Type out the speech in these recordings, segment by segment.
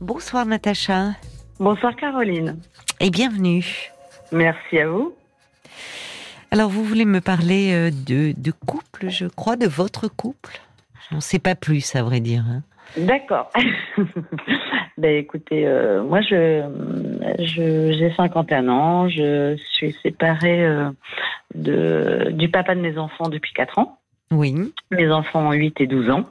Bonsoir Natacha. Bonsoir Caroline. Et bienvenue. Merci à vous. Alors vous voulez me parler euh, de, de couple, je crois, de votre couple? Je n'en sais pas plus, à vrai dire. Hein. D'accord. ben écoutez, euh, moi je j'ai 51 ans, je suis séparée euh, de du papa de mes enfants depuis 4 ans. Oui. Mes enfants ont 8 et 12 ans.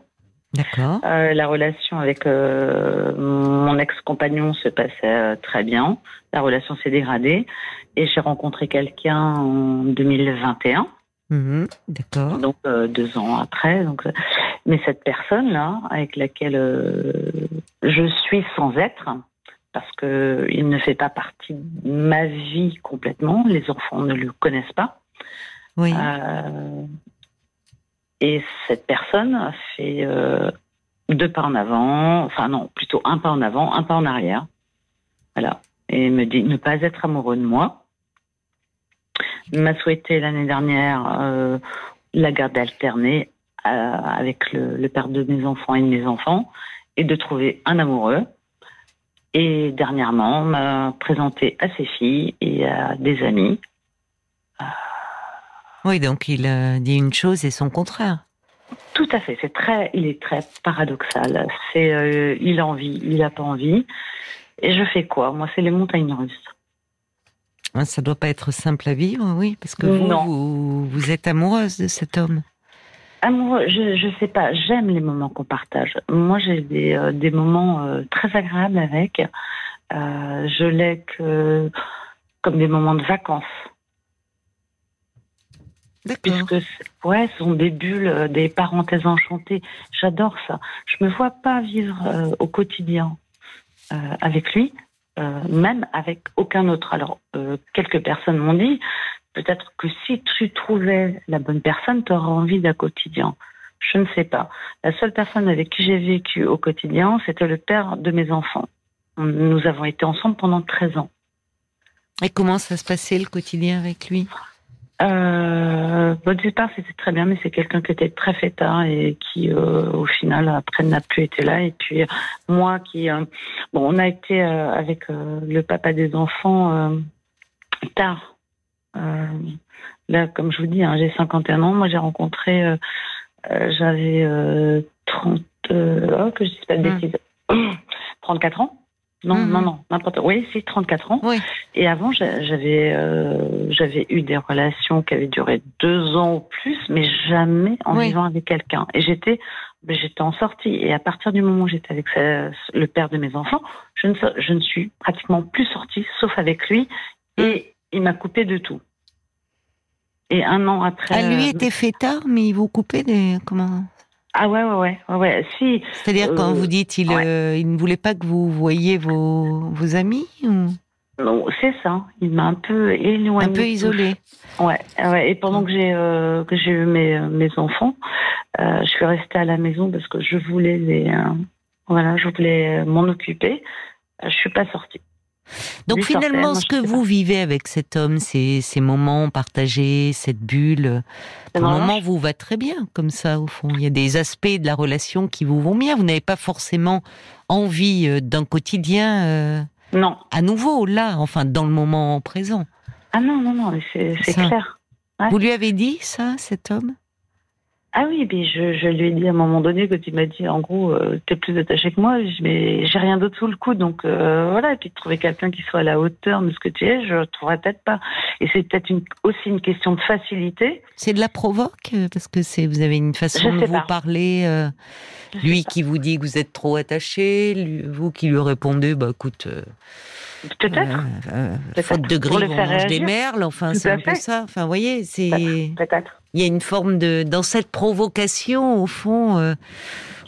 D'accord. Euh, la relation avec euh, mon ex-compagnon se passait euh, très bien. La relation s'est dégradée et j'ai rencontré quelqu'un en 2021. Mhm. D'accord. Donc euh, deux ans après. Donc, mais cette personne-là, avec laquelle euh, je suis sans être, parce que il ne fait pas partie de ma vie complètement. Les enfants ne le connaissent pas. Oui. Euh, et cette personne a fait euh, deux pas en avant, enfin non, plutôt un pas en avant, un pas en arrière. Voilà. Et me dit ne pas être amoureux de moi. M'a souhaité l'année dernière euh, la garde alternée euh, avec le, le père de mes enfants et de mes enfants et de trouver un amoureux. Et dernièrement, m'a présenté à ses filles et à des amis. Oui, donc il euh, dit une chose et son contraire. Tout à fait, c'est très, il est très paradoxal. C'est, euh, il a envie, il a pas envie. Et je fais quoi? Moi, c'est les montagnes russes. Hein, Ça doit pas être simple à vivre, oui, parce que vous, Non. vous, vous êtes amoureuse de cet homme. Amoureux, je, je sais pas. J'aime les moments qu'on partage. Moi, j'ai des, euh, des moments très agréables avec. Je l'ai que comme des moments de vacances. Puisque ouais, ce sont des bulles, euh, des parenthèses enchantées. J'adore ça. Je me vois pas vivre euh, au quotidien euh, avec lui, euh, même avec aucun autre. Alors, quelques personnes m'ont dit, peut-être que si tu trouvais la bonne personne, tu auras envie d'un quotidien. Je ne sais pas. La seule personne avec qui j'ai vécu au quotidien, c'était le père de mes enfants. Nous avons été ensemble pendant 13 ans. Et comment ça se passait le quotidien avec lui? Euh, au départ, c'était très bien, mais c'est quelqu'un qui était très fêtard et qui, euh, au final, après, n'a plus été là. Et puis, moi qui... euh, bon, on a été euh, avec euh, le papa des enfants euh, tard. Euh, là, comme je vous dis, hein, j'ai 51 ans. Moi, j'ai rencontré... J'avais euh, 30... euh, oh, que je dise pas de Hmm. bêtises. 34 ans non, Mhm. non, non, n'importe. Oui, si, 34 ans. Oui. Et avant, j'a- j'avais euh, j'avais eu des relations qui avaient duré deux ans ou plus, mais jamais en Oui. vivant avec quelqu'un. Et j'étais j'étais en sortie. Et à partir du moment où j'étais avec sa- le père de mes enfants, je ne, je ne suis pratiquement plus sortie, sauf avec lui. Et il m'a coupé de tout. Et un an après. Ah, lui euh, était fêtard, mais il vous coupait des... Comment? Ah ouais, ouais, ouais, ouais, ouais. Si, C'est-à-dire quand Euh, vous dites il, ouais. euh, il ne voulait pas que vous voyiez vos, vos amis ou? Non, c'est ça. Il m'a un peu éloigné. un peu isolé Ouais, ouais. Et pendant que j'ai euh, que j'ai eu mes mes enfants, je suis restée à la maison parce que je voulais les voilà, je voulais m'en occuper. Je suis pas sortie. Donc finalement, ce que vous vivez avec cet homme, ces, ces moments partagés, cette bulle, pour le moment vous va très bien comme ça au fond. Il y a des aspects de la relation qui vous vont bien. Vous n'avez pas forcément envie euh, d'un quotidien euh, Non. à nouveau là, enfin dans le moment présent. Ah non non non, c'est clair. Ouais. Vous lui avez dit ça, cet homme? Ah oui, je, je lui ai dit à un moment donné quand il m'a dit en gros euh, t'es plus attaché que moi, mais j'ai rien d'autre sous le coude donc euh, voilà et puis de trouver quelqu'un qui soit à la hauteur de ce que tu es, je trouverais peut-être pas. Et c'est peut-être une, aussi une question de facilité. C'est de la provoque euh, parce que c'est vous avez une façon de vous pas. parler. euh, lui qui vous dit que vous êtes trop attaché, lui- vous qui lui répondez bah écoute. peut-être. Peut-être. faute de le on mange des merles. Enfin, c'est un peu ça. Enfin, vous voyez, c'est Peut-être. Il y a une forme de dans cette provocation au fond. euh,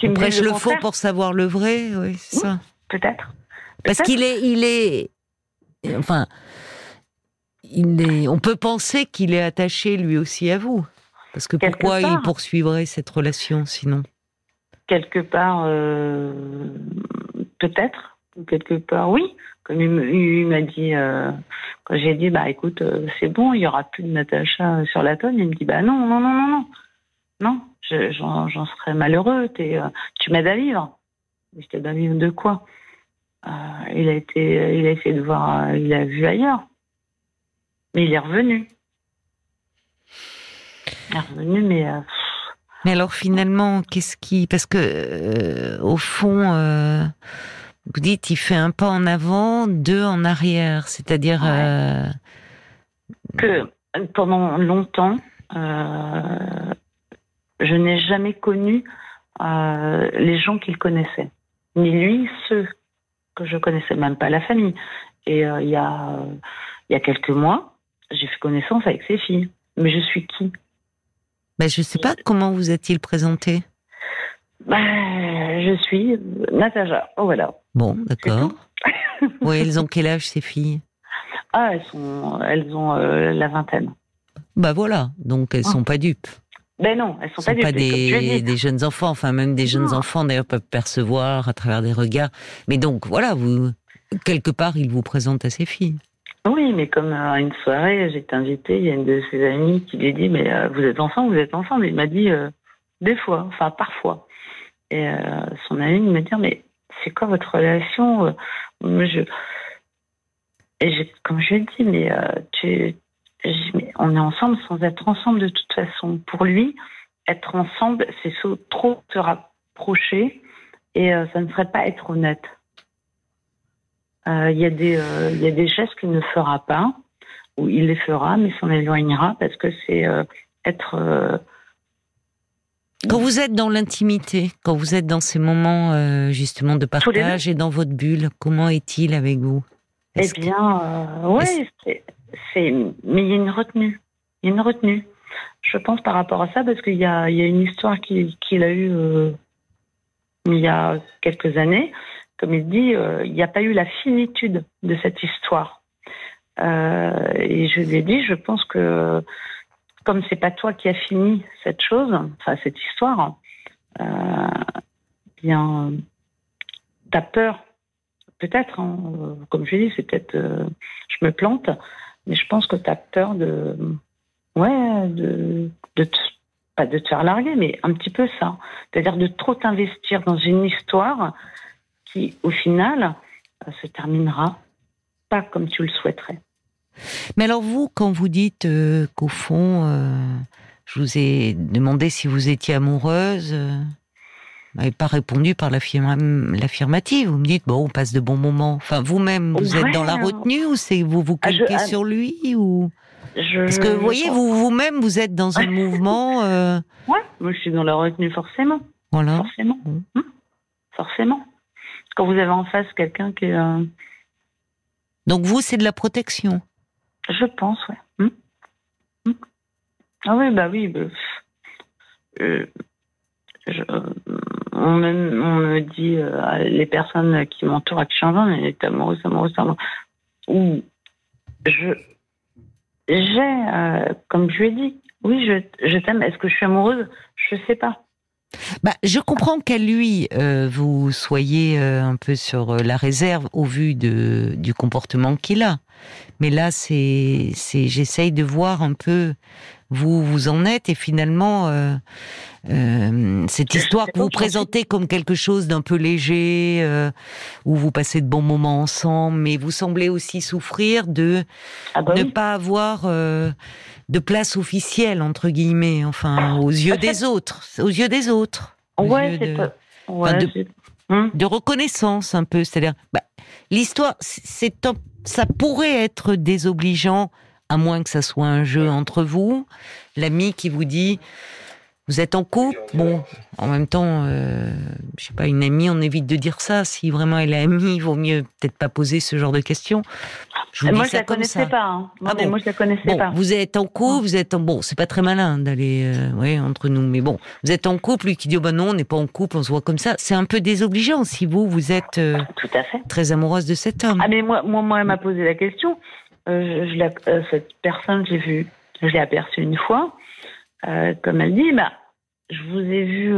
on prêche le faux pour savoir le vrai. Oui, c'est Oui. ça. Peut-être. Parce qu'il est, il est, enfin, il est. On peut penser qu'il est attaché lui aussi à vous. Parce que Quelque pourquoi il poursuivrait cette relation sinon? Quelque part, euh, peut-être, quelque part, oui. Il m'a dit, euh, quand j'ai dit, bah écoute, euh, c'est bon, il y aura plus de Natacha sur la tonne, il me dit, bah non, non, non, non, non, non, je- j'en serais malheureux. euh, tu m'aides à vivre. Je t'aide à vivre de quoi? Il a été, il a essayé de voir, il a vu ailleurs, mais il est revenu. Il est revenu, mais. mais alors finalement, qu'est-ce qui, parce que au fond, vous dites, il fait un pas en avant, deux en arrière, c'est-à-dire que pendant longtemps, euh, je n'ai jamais connu euh, les gens qu'il connaissait, ni lui ceux que je connaissais, même pas la famille. Et euh, il y a il y a quelques mois, j'ai fait connaissance avec ses filles. Mais je suis qui? Ben, Je ne sais pas comment vous a-t-il présenté? Ben, je suis Nataja. Oh, voilà. Bon, d'accord. oui, elles ont quel âge ces filles? Ah, elles, sont, elles ont la vingtaine. Bah voilà, donc elles ne ah. sont pas dupes. Ben non, elles sont, sont pas, pas des, des, jeunes enfants, enfin même des jeunes enfants d'ailleurs peuvent percevoir à travers des regards. Mais donc voilà, vous quelque part il vous présente à ses filles. Oui, mais comme à une soirée, été invitée, il y a une de ses amies qui lui dit mais euh, vous êtes ensemble, vous êtes ensemble. Il m'a dit euh, des fois, enfin parfois. Et euh, son amie me dit mais c'est quoi votre relation je... Et comme je lui ai dit mais tu on est ensemble sans être ensemble de toute façon. Pour lui, être ensemble, c'est trop se rapprocher et euh, ça ne serait pas être honnête. Euh, il y, euh, y a des gestes qu'il ne fera pas, ou il les fera, mais s'en éloignera parce que c'est être. Quand vous êtes dans l'intimité, quand vous êtes dans ces moments justement de partage et dans votre bulle, comment est-il avec vous? Eh bien, oui, c'est, mais il y a une retenue. Il y a une retenue. Je pense par rapport à ça parce qu'il y a, il y a une histoire qu'il, a eue euh, il y a quelques années. Comme il dit, euh, il n'y a pas eu la finitude de cette histoire. Euh, et je lui ai dit, je pense que comme c'est pas toi qui as fini cette chose, enfin cette histoire, bien, t'as peur, peut-être. Hein, comme je dis, c'est peut-être, je me plante, mais je pense que tu as peur de. Ouais, de, pas de te faire larguer, mais un petit peu ça. C'est-à-dire de trop t'investir dans une histoire qui, au final, euh, se terminera pas comme tu le souhaiterais. Mais alors vous, quand vous dites euh, qu'au fond, euh, je vous ai demandé si vous étiez amoureuse, n'avez pas répondu par l'affirmative. Vous me dites, bon, on passe de bons moments. Enfin, vous-même, vous êtes dans la retenue ou c'est vous vous ah, calquez ah, sur lui ou? Parce que vous voyez, vous vous-même, vous êtes dans un mouvement. Euh... Ouais, moi je suis dans la retenue forcément. Voilà. Forcément. Hum. Forcément. Quand vous avez en face quelqu'un qui est. Euh, Donc vous, c'est de la protection. Je pense, ouais. Hum. Hum. Ah oui, bah oui. Bah, euh, on, me, dit, euh, les personnes qui m'entourent, à qui elle est amoureuse, amoureuse, amoureuse. Ou je, j'ai, euh, comme je lui ai dit, oui, je, je t'aime. Est-ce que je suis amoureuse? Je sais pas. Bah, je comprends qu'à lui, euh, vous soyez un peu sur la réserve au vu de, du comportement qu'il a. Mais là, c'est, c'est, j'essaye de voir un peu vous vous en êtes et finalement euh, euh, cette histoire que vous présentez comme quelque chose d'un peu léger euh, où vous passez de bons moments ensemble mais vous semblez aussi souffrir de ah bah ne pas avoir de place officielle entre guillemets enfin aux yeux des autres aux yeux des autres. Ouais, de, hum. de, reconnaissance un peu c'est-à-dire bah, l'histoire c'est ça pourrait être désobligeant à moins que ça soit un jeu entre vous, l'ami qui vous dit vous êtes en couple, bon, en même temps, euh, je sais pas, une amie, on évite de dire ça. Si vraiment elle est amie, il vaut mieux peut-être pas poser ce genre de questions. Je vous moi, je la connaissais pas. Hein. ah bon? Moi, je la connaissais pas. Vous êtes en couple, vous êtes en bon, c'est pas très malin d'aller, euh, entre nous, mais bon, vous êtes en couple, lui qui dit oh ben non, on n'est pas en couple, on se voit comme ça. C'est un peu désobligeant si vous, vous êtes euh, Tout à fait. très amoureuse de cet homme. Ah mais moi, moi, moi elle m'a posé la question. Euh, je, euh, cette personne, j'ai vu, je l'ai aperçue une fois. Euh, comme elle dit, bah, je vous ai vu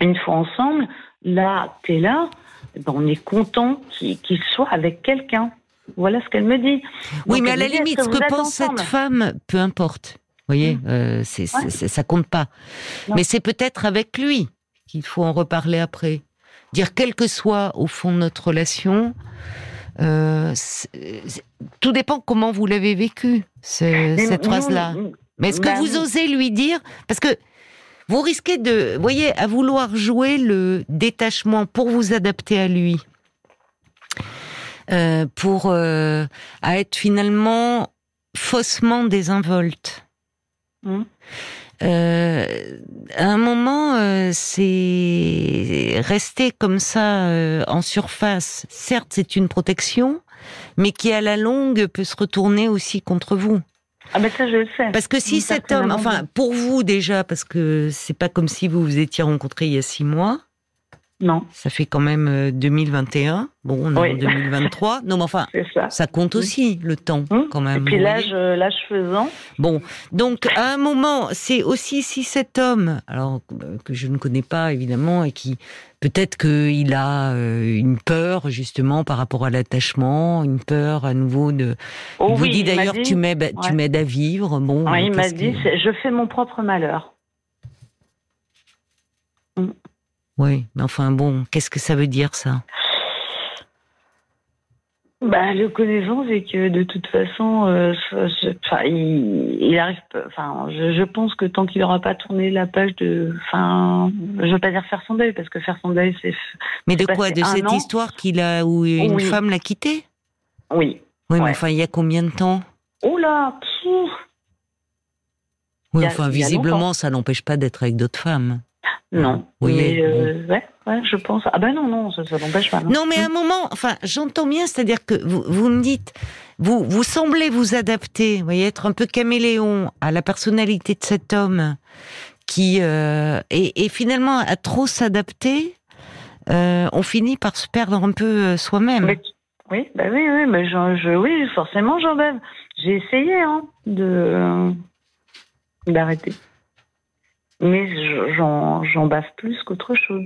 une fois ensemble. Là, tu es là. Ben, on est content qu'il soit avec quelqu'un. Voilà ce qu'elle me dit. Oui, mais à la limite, ce que, pense cette femme, peu importe. Vous voyez, mmh. c'est, ça compte pas. Mais c'est peut-être avec lui qu'il faut en reparler après. dire quel que soit au fond notre relation, euh, tout dépend comment vous l'avez vécu, cette phrase-là. Mais est-ce que bah vous osez lui dire Parce que vous risquez de, voyez, à vouloir jouer le détachement pour vous adapter à lui, euh, pour euh, à être finalement faussement désinvolte. Mmh. Euh, à un moment, euh, c'est rester comme ça euh, en surface. Certes, c'est une protection, mais qui à la longue peut se retourner aussi contre vous. Ah ben ça je le sais. Parce que si cet homme, enfin pour vous déjà, parce que c'est pas comme si vous vous étiez rencontrés il y a six mois. Non. Ça fait quand même 2021. Euh, bon, on est en 2023. Non, mais enfin, ça. compte aussi le temps, hum. quand même. Et puis l'âge, euh, l'âge faisant. Bon, donc à un moment, c'est aussi si cet homme, alors euh, que je ne connais pas évidemment, et qui peut-être qu'il a une peur justement par rapport à l'attachement, une peur à nouveau de. Oh il vous dit d'ailleurs, tu m'aides, tu m'aides à vivre. Bon. il m'a dit, je fais mon propre malheur. Oui, mais enfin bon, qu'est-ce que ça veut dire ça? Bah, le connaissant, c'est que de toute façon, euh, il, arrive. Enfin, je, pense que tant qu'il n'aura pas tourné la page de, enfin, je veux pas dire faire son deuil parce que faire son deuil, c'est. Mais de quoi? De cette histoire qu'il a où une femme l'a quitté? Oui. Oui, mais enfin, il y a combien de temps? Oh là Oui, enfin, visiblement, ça n'empêche pas d'être avec d'autres femmes. Non. Oui, mais euh, ouais, ouais, je pense. Ah ben non, non, ça, ça n'empêche pas. Non. mais à un moment, enfin, j'entends bien, c'est-à-dire que vous, vous me dites, vous, vous semblez vous adapter, vous voyez, être un peu caméléon à la personnalité de cet homme qui, euh, et, finalement, à trop s'adapter, euh, on finit par se perdre un peu soi-même. Oui, bah oui, oui, mais je, oui, forcément, j'en rêve. J'ai essayé hein, de d'arrêter mais j'en bave plus qu'autre chose.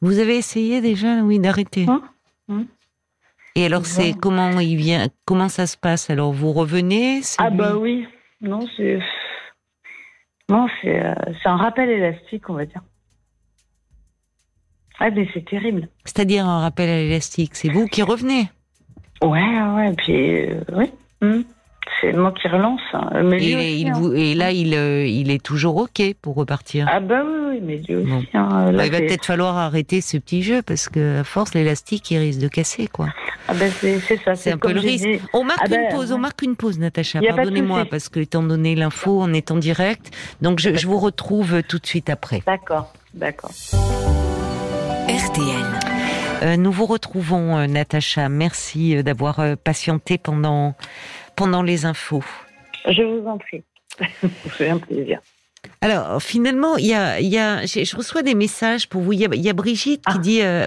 Vous avez essayé déjà, oui, d'arrêter hein hein Et alors, c'est comment il vient Comment ça se passe? Alors, vous revenez Ah bah oui, non, c'est non, c'est euh, un rappel élastique, on va dire. Ah mais c'est terrible. C'est-à-dire un rappel élastique, c'est vous qui revenez? Ouais, ouais, puis euh, oui. Hmm c'est moi qui relance. Hein. Mais et, il hein. et, là, il, euh, il est toujours OK pour repartir. Ah bah oui, oui mais Dieu aussi. Hein, bah, il va peut-être falloir arrêter ce petit jeu parce que à force, l'élastique, il risque de casser, quoi. Ah ben c'est ça. C'est un peu le risque. On marque ah une ben, pause, on marque une pause, Natacha. Pardonnez-moi parce que étant donné l'info, on est en direct. Donc je, je vous retrouve tout de suite après. D'accord, d'accord. RTL. Euh, nous vous retrouvons, euh, Natacha. Merci euh, d'avoir patienté pendant pendant les infos. Je vous en prie. C'est un plaisir. Alors, finalement, il y a, y a, je reçois des messages pour vous. Il y a, Brigitte qui ah. dit euh,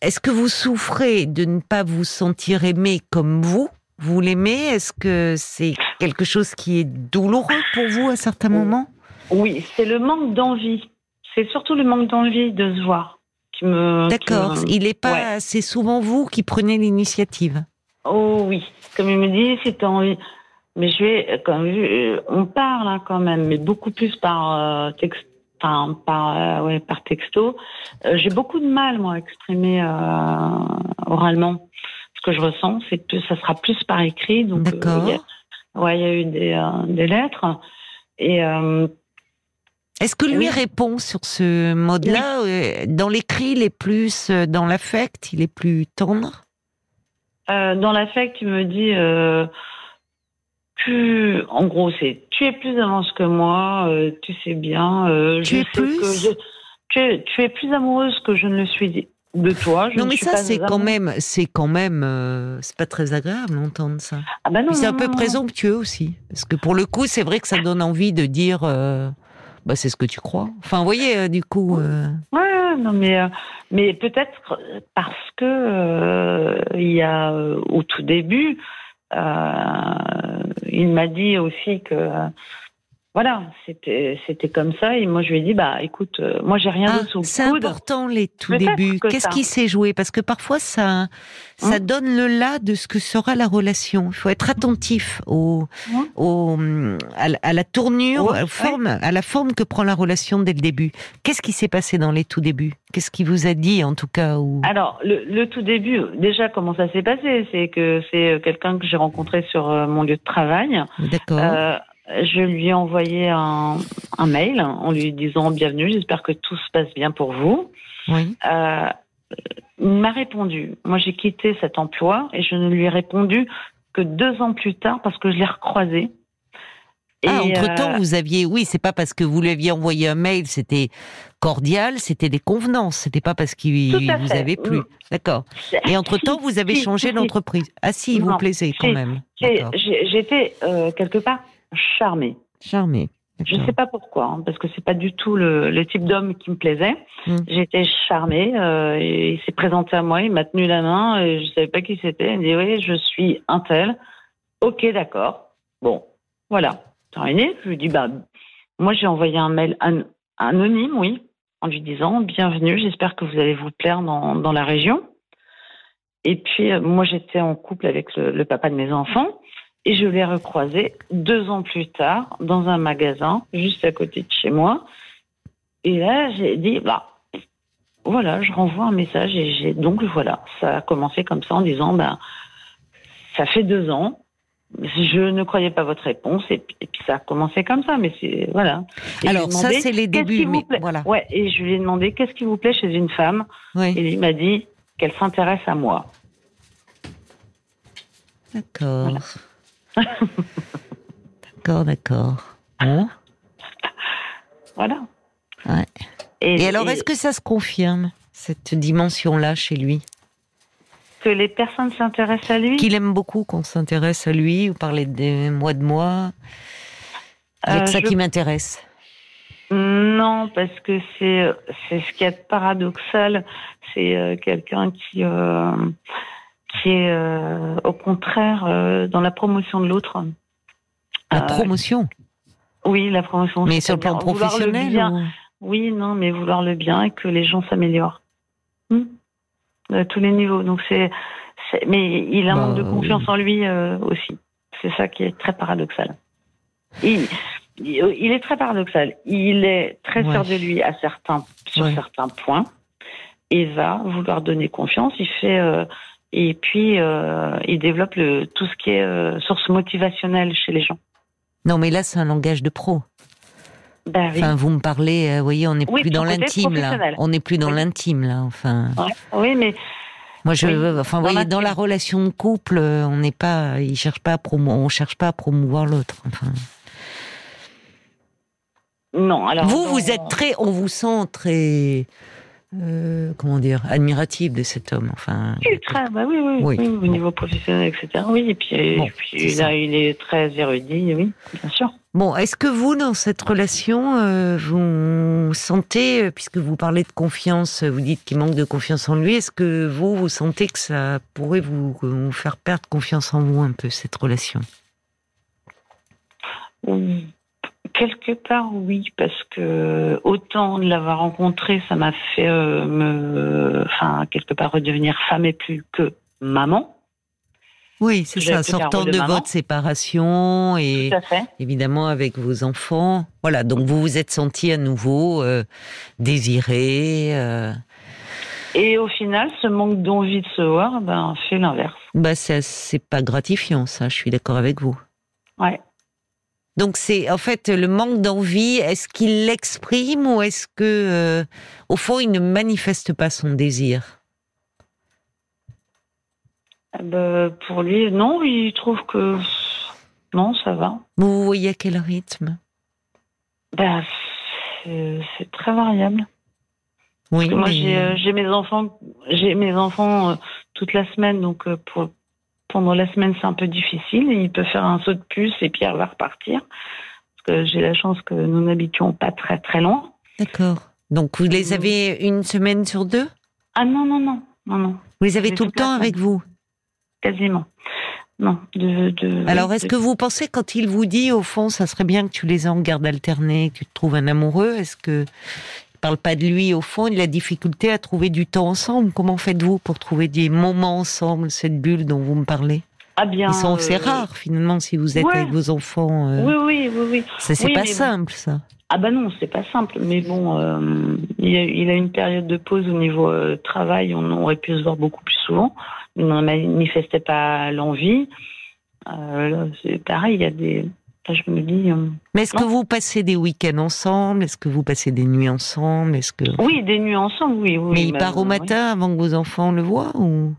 Est-ce que vous souffrez de ne pas vous sentir aimé comme vous? Vous l'aimez? Est-ce que c'est quelque chose qui est douloureux pour vous à certains moments? Oui, c'est le manque d'envie. C'est surtout le manque d'envie de se voir me. D'accord. Il n'est pas. C'est souvent vous qui prenez l'initiative? Oh oui, comme il me dit, c'est envie. Mais je vais, comme euh, on parle hein, quand même, mais beaucoup plus par euh, texte, enfin par euh, ouais, par texto. J'ai beaucoup de mal moi à exprimer oralement ce que je ressens. C'est que ça sera plus par écrit. Donc, D'accord. ouais, il y a eu des, des lettres et. est-ce que lui répond sur ce mode-là Dans l'écrit, il est plus dans l'affect, il est plus tendre? euh, dans l'affect, il me dit, euh, tu, en gros, c'est, tu es plus avance que moi, euh, tu sais bien. Euh, tu es plus. Que tu, es, tu es plus amoureuse que je ne le suis de toi. Je non, mais ça, c'est quand même, c'est quand même, euh, c'est pas très agréable d'entendre ça. Ah ben non. C'est un peu présomptueux aussi, parce que pour le coup, c'est vrai que ça donne envie de dire. Bah, c'est ce que tu crois. Enfin, vous voyez, du coup. Ouais, non, mais mais peut-être parce que euh, il y a euh, au tout début, euh, il m'a dit aussi que voilà, c'était c'était comme ça. Et moi, je lui ai dit, bah, écoute, euh, moi, j'ai rien Ah, d'autre sous le c'est important les tout débuts. que Qu'est-ce qui s'est joué? Parce que parfois ça, ça Hein donne le là de ce que sera la relation. Il faut être attentif au, Hein au à, la- à la tournure, à, la forme, à la forme que prend la relation dès le début. Qu'est-ce qui s'est passé dans les tout débuts? Qu'est-ce qui vous a dit en tout cas ou... Alors, le, le tout début, déjà, comment ça s'est passé? C'est que c'est euh, quelqu'un que j'ai rencontré sur euh, mon lieu de travail. D'accord. Euh, je lui ai envoyé un, un mail en lui disant bienvenue, j'espère que tout se passe bien pour vous. oui. Euh, il m'a répondu. Moi, j'ai quitté cet emploi et je ne lui ai répondu que deux ans plus tard parce que je l'ai recroisé. Ah, Et, entre temps, euh, vous aviez, oui, c'est pas parce que vous lui aviez envoyé un mail, c'était cordial, c'était des convenances, c'était pas parce qu'il vous fait. avait plu. D'accord. Et entre temps, Si, vous avez changé d'entreprise. Ah si, il vous Non, plaisait quand même. J'étais euh, quelque part charmée. Charmé. Je D'accord. sais pas pourquoi, hein, parce que c'est pas du tout le, le type d'homme qui me plaisait. Mm. J'étais charmée. euh, et il s'est présenté à moi, il m'a tenu la main. Et je savais pas qui c'était. Il me dit oui, je suis un tel. Ok, d'accord. Bon, voilà. Terminé. Je lui dis bah moi j'ai envoyé un mail an- anonyme, oui, en lui disant bienvenue. J'espère que vous allez vous plaire dans, dans la région. Et puis euh, moi j'étais en couple avec le, le papa de mes enfants. Et je l'ai recroisé deux ans plus tard dans un magasin juste à côté de chez moi. Et là, j'ai dit, bah, voilà, je renvoie un message et j'ai donc voilà, ça a commencé comme ça en disant, bah, ça fait deux ans. Je ne croyais pas votre réponse et puis, et puis ça a commencé comme ça, mais c'est voilà. Et Alors ça, c'est les débuts, mais voilà. Ouais, et je lui ai demandé qu'est-ce qui vous plaît chez une femme? Oui. et il m'a dit qu'elle s'intéresse à moi. D'accord. D'accord, d'accord. Bon. Voilà. Ouais. Et alors, est-ce que ça se confirme cette dimension-là chez lui? Que les personnes s'intéressent à lui? Qu'il aime beaucoup qu'on s'intéresse à lui ou parler des mois de moi? Il y a Euh, ça je- qui m'intéresse. Non, parce que c'est c'est ce qui est paradoxal. C'est euh, quelqu'un qui euh, qui est euh, au contraire euh, dans la promotion de l'autre. La Euh, promotion. Oui, la promotion. Mais sur le plan le professionnel bien. ou- Oui, non, mais vouloir le bien et que les gens s'améliorent. Hmm. À tous les niveaux. Donc c'est, c'est- mais il a un Bah, manque de confiance oui. en lui euh, aussi. C'est ça qui est très paradoxal. Il, il est très paradoxal. Il est très Ouais. sûr de lui à certains sur Ouais. certains points et va vouloir donner confiance. Il fait euh, et puis euh, il développe le, tout ce qui est euh, source motivationnelle chez les gens. Non, mais là, c'est un langage de pro. Ben oui. Enfin, vous me parlez, euh, vous voyez, on n'est Oui, plus dans l'intime, là. On n'est plus dans Oui. l'intime, là. Enfin, Ouais. Oui, mais moi, je, Oui, enfin, dans voyez, dans la relation de couple, on n'est pas, il cherche pas à promo, on cherche pas à promouvoir l'autre. Enfin, non. Alors vous, vous êtes très, on vous sent très, euh, comment dire, admiratif de cet homme. Enfin, Oui, très, bah oui, oui, Oui. oui, au niveau professionnel, etc. Oui, et puis, Bon, et puis c'est ça. là, il est très érudit, oui, bien sûr. Bon, est-ce que vous, dans cette relation, euh, vous sentez, euh, puisque vous parlez de confiance, vous dites qu'il manque de confiance en lui, est-ce que vous, vous sentez que ça pourrait vous, vous faire perdre confiance en vous un peu, cette relation? Ou- Quelque part, oui, parce que autant de l'avoir rencontré, ça m'a fait euh, me, enfin, quelque part redevenir femme et plus que maman. Oui, c'est ça, sortant de de votre séparation et évidemment avec vos enfants. Voilà, donc vous vous êtes senti à nouveau euh, désiré. euh, Et au final, ce manque d'envie de se voir, ben, fait l'inverse. bah, c'est pas gratifiant, ça, je suis d'accord avec vous. Ouais. Donc c'est en fait le manque d'envie. Est-ce qu'il l'exprime ou est-ce que euh, au fond il ne manifeste pas son désir? Eh ben, pour lui, non, il trouve que non, ça va. Vous voyez à quel rythme? Ben, c'est très variable. Oui, Parce que moi, mais- j'ai euh, j'ai mes enfants, j'ai mes enfants euh, toute la semaine, donc pour, pendant la semaine, c'est un peu difficile. Il peut faire un saut de puce et puis elle va repartir. Parce que j'ai la chance que nous n'habitions pas très très loin. d'accord. Donc vous les Mm. avez une semaine sur deux? Ah non non non non non, Vous les avez tout le temps avec vous? Quasiment. non. De, de- Alors, est-ce de- que vous pensez, quand il vous dit, au fond, ça serait bien que tu les aies en garde alternée, que tu te trouves un amoureux, est-ce que parle pas de lui, au fond, de la difficulté à trouver du temps ensemble Comment faites-vous pour trouver des moments ensemble, cette bulle dont vous me parlez? Ah bien. Ils sont, c'est euh, rare, finalement, si vous êtes ouais. avec vos enfants. euh, Oui, oui, oui, oui. ça, c'est Oui, pas mais bon. simple, ça. Ah bah non, c'est pas simple. Mais bon, euh, il, a, il a une période de pause au niveau euh, travail. On aurait pu se voir beaucoup plus souvent. Il n'en manifestait pas l'envie. Euh, c'est pareil, il y a des... Là, je me dis... euh, Mais est-ce que vous passez des week-ends ensemble? Est-ce que vous passez des nuits ensemble? Est-ce que Oui, des nuits ensemble, oui. oui Mais il bah, part au oui. matin avant que vos enfants le voient ou?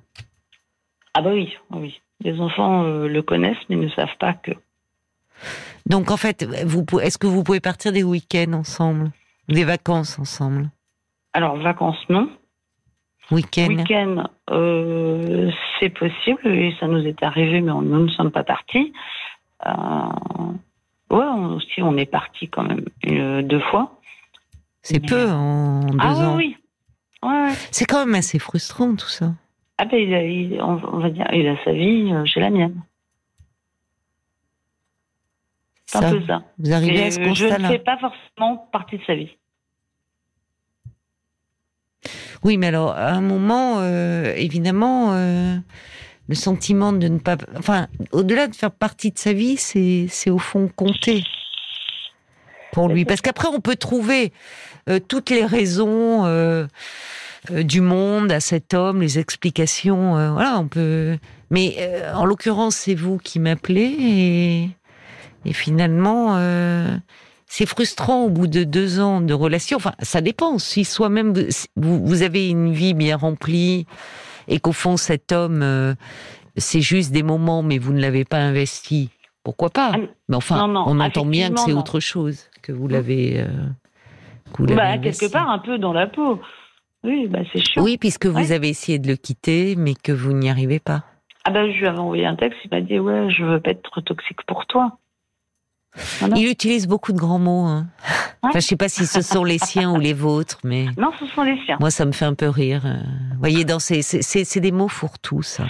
Ah bah oui, oui. Les enfants euh, le connaissent, mais ne savent pas que... Donc en fait, vous, est-ce que vous pouvez partir des week-ends ensemble? Des vacances ensemble? Alors, vacances, non. Week-end? Week-end, euh, c'est possible, et ça nous est arrivé, mais on- nous ne sommes pas partis. Euh, ouais, on, aussi, on est partis quand même euh, deux fois. C'est Mais- peu en deux ah oui, ans. oui. Ouais, ouais. C'est quand même assez frustrant tout ça. Ah ben, il a, il- on, on va dire, il a sa vie, euh, j'ai la mienne. C'est un peu ça. vous arrivez Et, à ce euh, je ne constat-là fais pas forcément partie de sa vie. Oui, mais alors à un moment, euh, évidemment, euh, le sentiment de ne pas, enfin, au-delà de faire partie de sa vie, c'est c'est au fond compter pour lui, parce qu'après on peut trouver euh, toutes les raisons. euh, euh, du monde à cet homme, les explications, voilà, on peut. Mais en l'occurrence, c'est vous qui m'appelez et, et finalement, c'est frustrant au bout de deux ans de relation. Enfin, ça dépend. Si soi-même vous avez une vie bien remplie et qu'au fond cet homme, euh, c'est juste des moments, mais vous ne l'avez pas investi, pourquoi pas Ah, Mais enfin, non, non, on entend bien que c'est autre chose que vous l'avez. euh, que vous l'avez Bah, quelque part, un peu dans la peau. Oui, bah, c'est. Oui, puisque vous avez essayé de le quitter, mais que vous n'y arrivez pas. Ah ben, je lui avais envoyé un texte, il m'a dit, ouais, je veux pas être toxique pour toi. Voilà. Il utilise beaucoup de grands mots. Hein. Ouais. Enfin, je sais pas si ce sont les siens ou les vôtres, mais Non, ce sont les siens. moi, ça me fait un peu rire. euh. Vous voyez, dans ces, c'est, des mots fourre-tout, ça.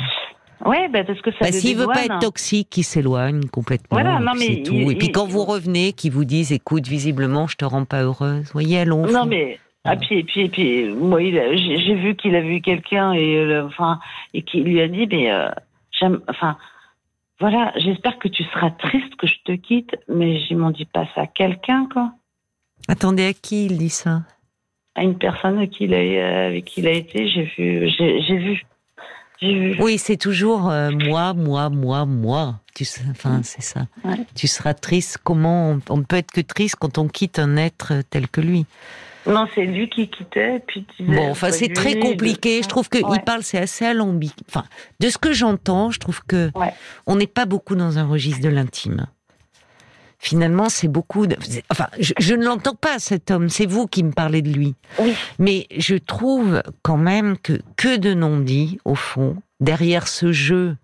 Ouais, bah, parce que ça Bah, S'il veut pas être toxique, il s'éloigne complètement. Voilà, et non, puis mais c'est il- tout. et puis il- quand vous revenez, qu'ils vous disent, écoute, visiblement, je te rends pas heureuse. Vous voyez, allons. Non, mais. Ah, puis, puis, puis, moi, il a- j'ai j'ai vu qu'il a vu quelqu'un et, euh, enfin, et qu'il lui a dit, mais, euh, j'aime, enfin, voilà, j'espère que tu seras triste que je te quitte, mais je m'en dis pas ça à quelqu'un, quoi. Attendez, à qui il dit ça? À une personne avec qui il a, avec qui il a été, j'ai vu, j'ai vu. Oui, c'est toujours euh, moi, moi, moi, moi. Tu sais, enfin, c'est ça. Mm. Ouais. Tu seras triste. Comment on, on ne peut être que triste quand on quitte un être tel que lui? Non, c'est lui qui quittait, puis Bon, enfin, c'est très de- compliqué. Je trouve que Ouais. il parle, c'est assez alambiqué. Enfin, de ce que j'entends, je trouve que Ouais. on n'est pas beaucoup dans un registre de l'intime. Finalement, c'est beaucoup. De... Enfin, je, je ne l'entends pas cet homme. C'est vous qui me parlez de lui. Oui. Mais je trouve quand même que que de non-dits au fond derrière ce jeu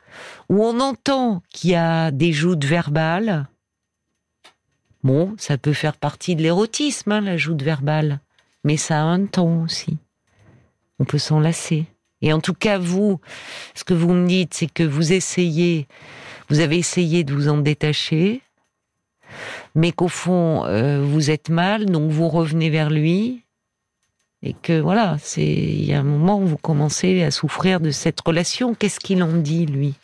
où on entend qu'il y a des joutes verbales. Bon, ça peut faire partie de l'érotisme, hein, la joute verbale, mais ça a un temps aussi. On peut s'en lasser. Et en tout cas, vous, ce que vous me dites, c'est que vous essayez, vous avez essayé de vous en détacher, mais qu'au fond, euh, vous êtes mal, donc vous revenez vers lui, et que voilà, c'est il y a un moment où vous commencez à souffrir de cette relation. Qu'est-ce qu'il en dit lui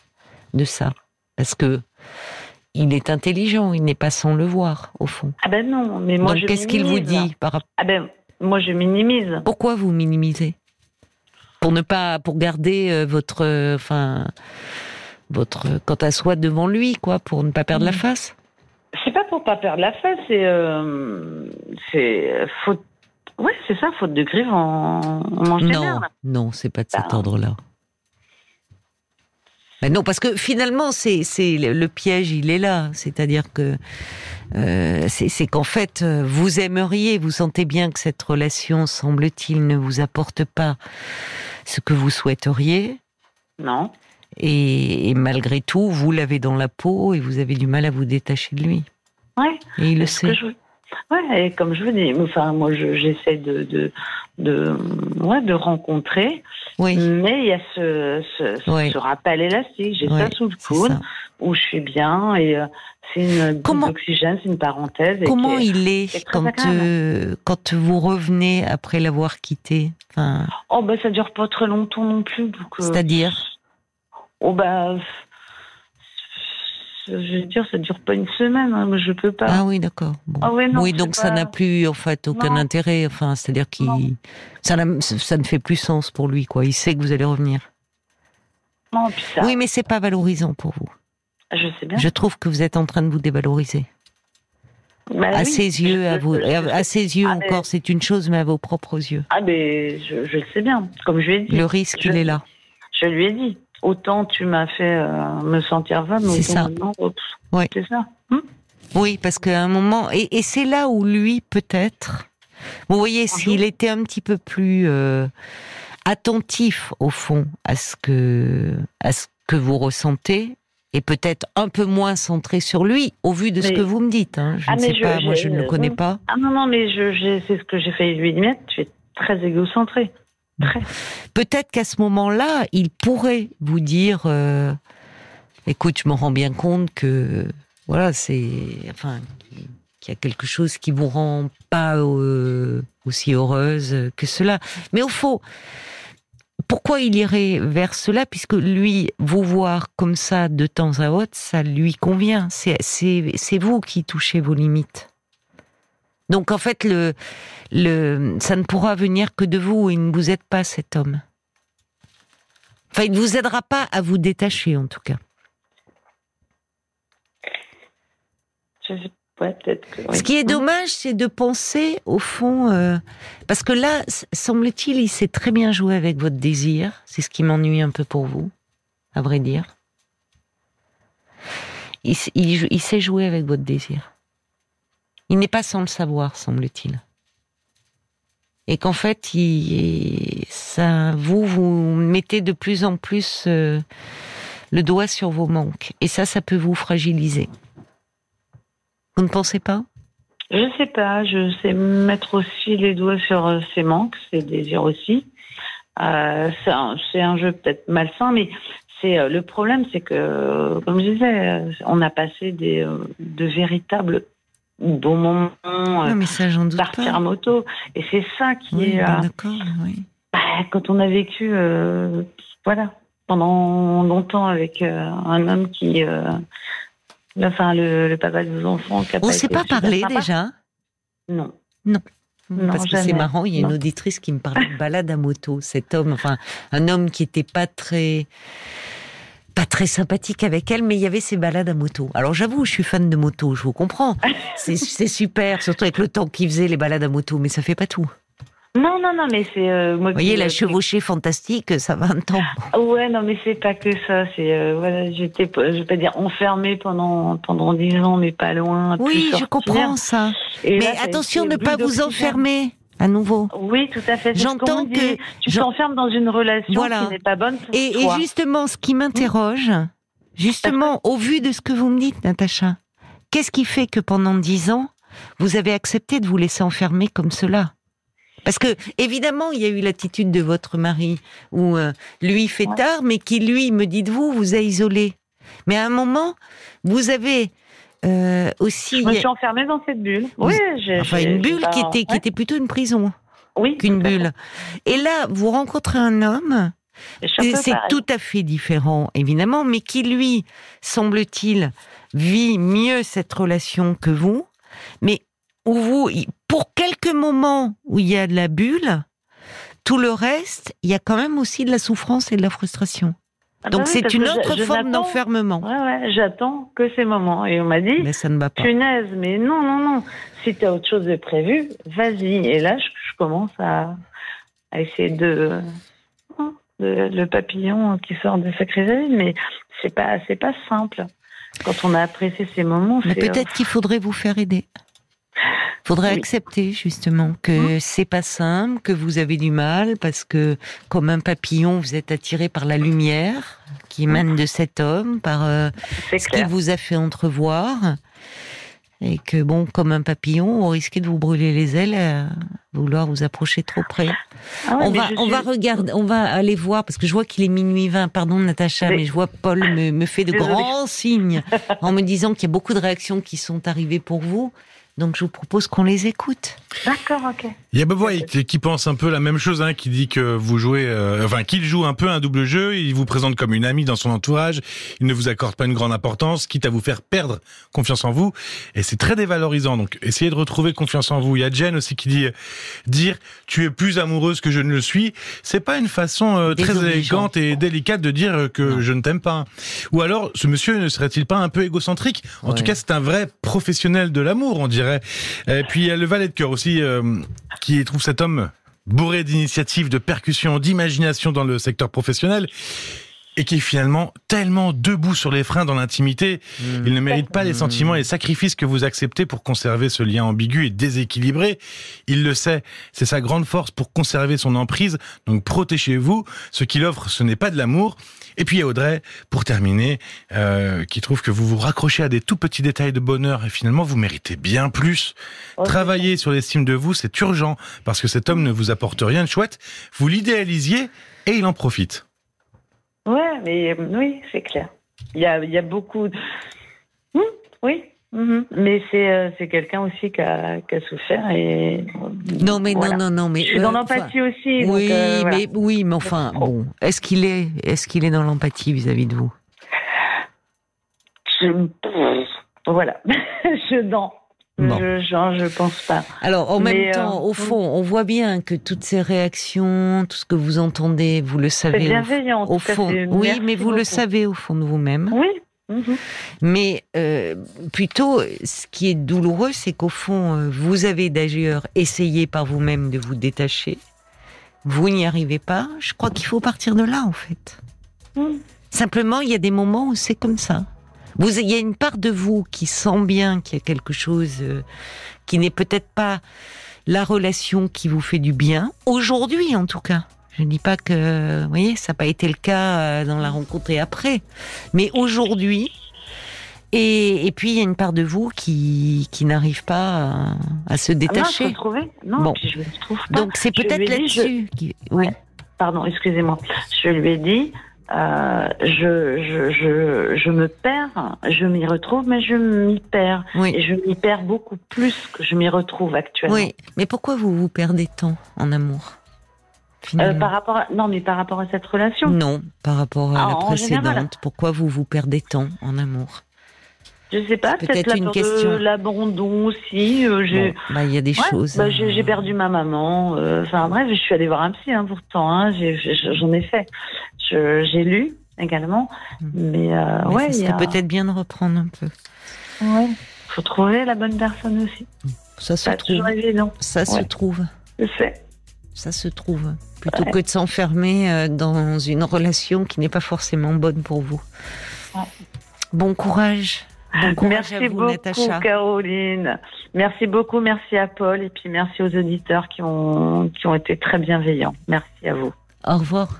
de ça? Parce que il est intelligent, il n'est pas sans le voir au fond. Ah ben non, mais moi Donc qu'est-ce qu'il vous dit par rapport Ah ben, moi je minimise. Pourquoi vous minimisez? Pour ne pas, pour garder euh, votre, euh, enfin, votre quant à soi devant lui, quoi, pour ne pas perdre la Mm. face? C'est pas pour pas perdre la face, c'est euh, c'est faute. Ouais, c'est ça, faute de grive, on, on mange des Non, nerfs, non, c'est pas de cet Bah. ordre-là. Mais non, parce que finalement, c'est c'est le, piège, il est là. C'est-à-dire que euh, c'est c'est qu'en fait, vous aimeriez, vous sentez bien que cette relation, semble-t-il, ne vous apporte pas ce que vous souhaiteriez. Non. Et, et malgré tout, vous l'avez dans la peau et vous avez du mal à vous détacher de lui. Ouais. Et il le que sait. je, Ouais, et comme je vous dis, enfin, moi, j'essaie de, de, de, ouais, de rencontrer. Oui. Mais il y a ce, ce, Oui. ce rappel élastique. J'ai Oui, ça sous le coude, où je suis bien, et euh, c'est une Comment- bulle d'oxygène, c'est une parenthèse. Comment est- il est quand, euh, quand vous revenez après l'avoir quitté? Enfin, Oh, bah, ça dure pas très longtemps non plus. Euh, C'est-à-dire? Oh, bah. Je veux dire, ça dure pas une semaine, hein, mais je peux pas. Ah oui, d'accord. Bon. Ah ouais, non, oui, donc ça pas- n'a plus en fait aucun Non. intérêt. Enfin, c'est-à-dire qu'il ça, ça ne fait plus sens pour lui, quoi. Il sait que vous allez revenir. Non, puis ça, Oui, mais c'est pas valorisant pour vous. je sais bien. Je trouve que vous êtes en train de vous dévaloriser. Bah à oui, ses yeux, à vous, à ses yeux Ah, mais- encore, c'est une chose, mais à vos propres yeux. Ah, mais je, je le sais bien. Comme je lui ai dit. Le risque, je- il est là. Je lui ai dit. Autant tu m'as fait euh, me sentir C'est autant ça. Oui. C'est ça. Hum Oui, parce qu'à un moment, et, et c'est là où lui, peut-être, vous voyez, s'il était un petit peu plus euh, attentif, au fond, à ce que, à ce que vous ressentez, et peut-être un peu moins centré sur lui, au vu de ce Mais- que vous me dites. hein. Je Ah, ne mais sais je- pas, moi je- ne le connais hum. pas. Ah non, non, mais c'est ce que j'ai failli lui admettre. Tu es très égocentré. Peut-être qu'à ce moment-là, il pourrait vous dire, euh, écoute, je me rends bien compte que, voilà, c'est, enfin, qu'il y a quelque chose qui vous rend pas euh, aussi heureuse que cela. Mais au fond, pourquoi il irait vers cela? Puisque lui, vous voir comme ça de temps à autre, ça lui convient. C'est vous qui touchez vos limites. Donc en fait, le, le, ça ne pourra venir que de vous. Il ne vous aide pas cet homme. Enfin, il ne vous aidera pas à vous détacher en tout cas. Je sais pas, peut-être que. Ce qui est dommage, c'est de penser, au fond, euh, parce que là, semble-t-il, il sait très bien jouer avec votre désir. C'est ce qui m'ennuie un peu pour vous, à vrai dire. Il sait jouer avec votre désir. Il n'est pas sans le savoir, semble-t-il. Et qu'en fait, ça, vous, vous mettez de plus en plus euh, le doigt sur vos manques. Et ça, ça peut vous fragiliser. Vous ne pensez pas? Je sais pas, je sais mettre aussi les doigts sur euh, ses manques, ses désirs aussi. Euh, c'est un, jeu peut-être malsain, mais c'est le problème, c'est que, comme je disais, on a passé des de véritables bons moments, euh, Non, mais ça, j'en doute partir pas. à moto, et c'est ça qui Oui, est, ben euh, d'accord, oui. bah, quand on a vécu, euh, voilà, pendant longtemps avec euh, un homme qui, euh, enfin le, le papa de vos enfants, qui a On ne s'est pas parlé déjà Non. Parce que c'est marrant, il y a une Non. auditrice qui me parlait de balade à moto. Cet homme, enfin, un homme qui était pas très, pas très sympathique avec elle, mais il y avait ses balades à moto. Alors j'avoue, je suis fan de moto, je vous comprends. C'est super, surtout avec le temps qu'il faisait les balades à moto, mais ça fait pas tout. Non, non, non, mais c'est euh. Vous voyez, la chevauchée fantastique, ça va un temps. Ouais, non, mais c'est pas que ça. C'est euh, voilà, j'étais, je vais pas dire enfermée pendant pendant dix ans, mais pas loin. Oui, je comprends ça. Et Mais là, attention ne pas vous enfermer à nouveau. Oui, tout à fait. J'entends que- dit. tu t'enfermes dans une relation Voilà. qui n'est pas bonne pour Et, justement, ce qui m'interroge, justement, au vu de ce que vous me dites, Natacha, qu'est-ce qui fait que pendant dix ans, vous avez accepté de vous laisser enfermer comme cela? Parce que, évidemment, il y a eu l'attitude de votre mari, où euh, lui fait Ouais. tard, mais qui, lui, me dites-vous, vous a isolé. Mais à un moment, vous avez euh, aussi... Je me suis enfermée dans cette bulle. Oui, j'ai. Enfin, une bulle pas- qui était, qui ouais. était plutôt une prison Oui, qu'une bulle. Et là, vous rencontrez un homme C'est tout à fait différent, évidemment, mais qui, lui, semble-t-il, vit mieux cette relation que vous, mais où vous, pour quelques moments où il y a de la bulle, tout le reste, il y a quand même aussi de la souffrance et de la frustration. Ah bah Donc oui, c'est une je- autre je forme d'enfermement. Ouais, ouais, j'attends que ces moments. Et on m'a dit, Mais ça ne va pas. punaise, mais non, non, non. Si tu as autre chose de prévu, vas-y. Et là, je, je commence à, à essayer de, de- le papillon qui sort de sa chrysalide, mais c'est pas, c'est pas simple. Quand on a apprécié ces moments, Mais euh, peut-être qu'il faudrait vous faire aider. Faudrait Oui. accepter justement que c'est pas simple, que vous avez du mal parce que comme un papillon, vous êtes attiré par la lumière qui émane de cet homme, par euh, ce qu'il vous a fait entrevoir. et que bon, comme un papillon, vous risquez de vous brûler les ailes, à vouloir vous approcher trop près. Ah ouais, on va, on suis- va regarder, on va aller voir parce que je vois qu'il est minuit 20. Pardon, Natacha, Mais- mais je vois Paul me, me fait de Désolée. grands signes en me disant qu'il y a beaucoup de réactions qui sont arrivées pour vous. Donc, je vous propose qu'on les écoute. D'accord, ok. Il y a Bob White qui pense un peu la même chose, hein, qui dit que vous jouez, euh, enfin qu'il joue un peu un double jeu. Il vous présente comme une amie dans son entourage. Il ne vous accorde pas une grande importance, quitte à vous faire perdre confiance en vous. Et c'est très dévalorisant. Donc, essayez de retrouver confiance en vous. Il y a Jen aussi qui dit euh, dire tu es plus amoureuse que je ne le suis. C'est pas une façon euh, très élégante et délicate de dire que Non. je ne t'aime pas. Ou alors, ce monsieur ne serait-il pas un peu égocentrique? En Ouais. tout cas, c'est un vrai professionnel de l'amour, on dirait. Et puis il y a le valet de cœur aussi, euh, qui trouve cet homme bourré d'initiatives, de percussions, d'imagination dans le secteur professionnel, et qui est finalement tellement debout sur les freins dans l'intimité. Il ne mérite pas les sentiments et les sacrifices que vous acceptez pour conserver ce lien ambigu et déséquilibré. Il le sait, c'est sa grande force pour conserver son emprise, donc protégez-vous. Ce qu'il offre, ce n'est pas de l'amour. Et puis il y a Audrey, pour terminer, euh, qui trouve que vous vous raccrochez à des tout petits détails de bonheur et finalement vous méritez bien plus. Ok. Travailler sur l'estime de vous, c'est urgent parce que cet homme ne vous apporte rien de chouette. Vous l'idéalisiez et il en profite. Ouais, mais euh, oui, c'est clair. Il y a, il y a beaucoup. de- Hmm, oui. mhm. Mais c'est euh, c'est quelqu'un aussi qui a, qui a souffert et. Non, mais Voilà. non, non, non, mais. Je suis dans euh, l'empathie aussi. donc, Oui, euh, voilà. mais oui, mais enfin, bon, est-ce qu'il est, est-ce qu'il est dans l'empathie vis-à-vis de vous? Je- Voilà. je non. Je, genre, je pense pas. Alors, en Mais, même euh, temps, au fond, on voit bien que toutes ces réactions, tout ce que vous entendez, vous le C'est savez. au- bienveillant. en Au cas, fond, c'est- oui, mais vous le savez au fond de vous-même. Oui. mhm. Mais euh, plutôt, ce qui est douloureux, c'est qu'au fond, euh, vous avez d'ailleurs essayé par vous-même de vous détacher. Vous n'y arrivez pas. Je crois qu'il faut partir de là, en fait. Mm. Simplement, il y a des moments où c'est comme ça. Vous, il y a une part de vous qui sent bien qu'il y a quelque chose euh, qui n'est peut-être pas la relation qui vous fait du bien. Aujourd'hui, en tout cas. Je ne dis pas que, vous voyez, ça n'a pas été le cas euh, dans la rencontre et après. Mais aujourd'hui, et, et puis il y a une part de vous qui, qui n'arrive pas à, à se Ah non, je détacher. peux trouver. Non, Bon. puis je ne trouve pas. Donc c'est Je peut-être je- là-dessus. qui- Oui. Ouais. Pardon, excusez-moi. Je lui ai dit, euh, je, je, je, je me perds, je m'y retrouve, mais je m'y perds. Oui. Et je m'y perds beaucoup plus que je m'y retrouve actuellement. Oui. Mais pourquoi vous vous perdez tant en amour Euh, par rapport à, non, mais par rapport à cette relation. Non, par rapport à Ah, la en précédente. général. Pourquoi vous vous perdez tant en amour? Je sais pas, peut-être la une question. de l'abandon aussi. euh, j'ai, Bon, bah, Il y a des Ouais, choses. bah, j'ai, j'ai perdu ma maman. Enfin bref, je suis allée voir un psy hein, pourtant. Hein, j'en ai fait. J'ai lu également, Hmm. mais, euh, Mais ouais, serait a- peut-être bien de reprendre un peu. ouais, faut trouver la bonne personne aussi. Ça se pas trouve. évident. Ça se trouve. Je sais. Ça se trouve. Plutôt Ouais. que de s'enfermer euh, dans une relation qui n'est pas forcément bonne pour vous. Ouais. Bon courage. Bon courage Merci à vous, beaucoup, Natacha. Caroline. Merci beaucoup, merci à Paul et puis merci aux auditeurs qui ont, qui ont été très bienveillants. Merci à vous. Au revoir.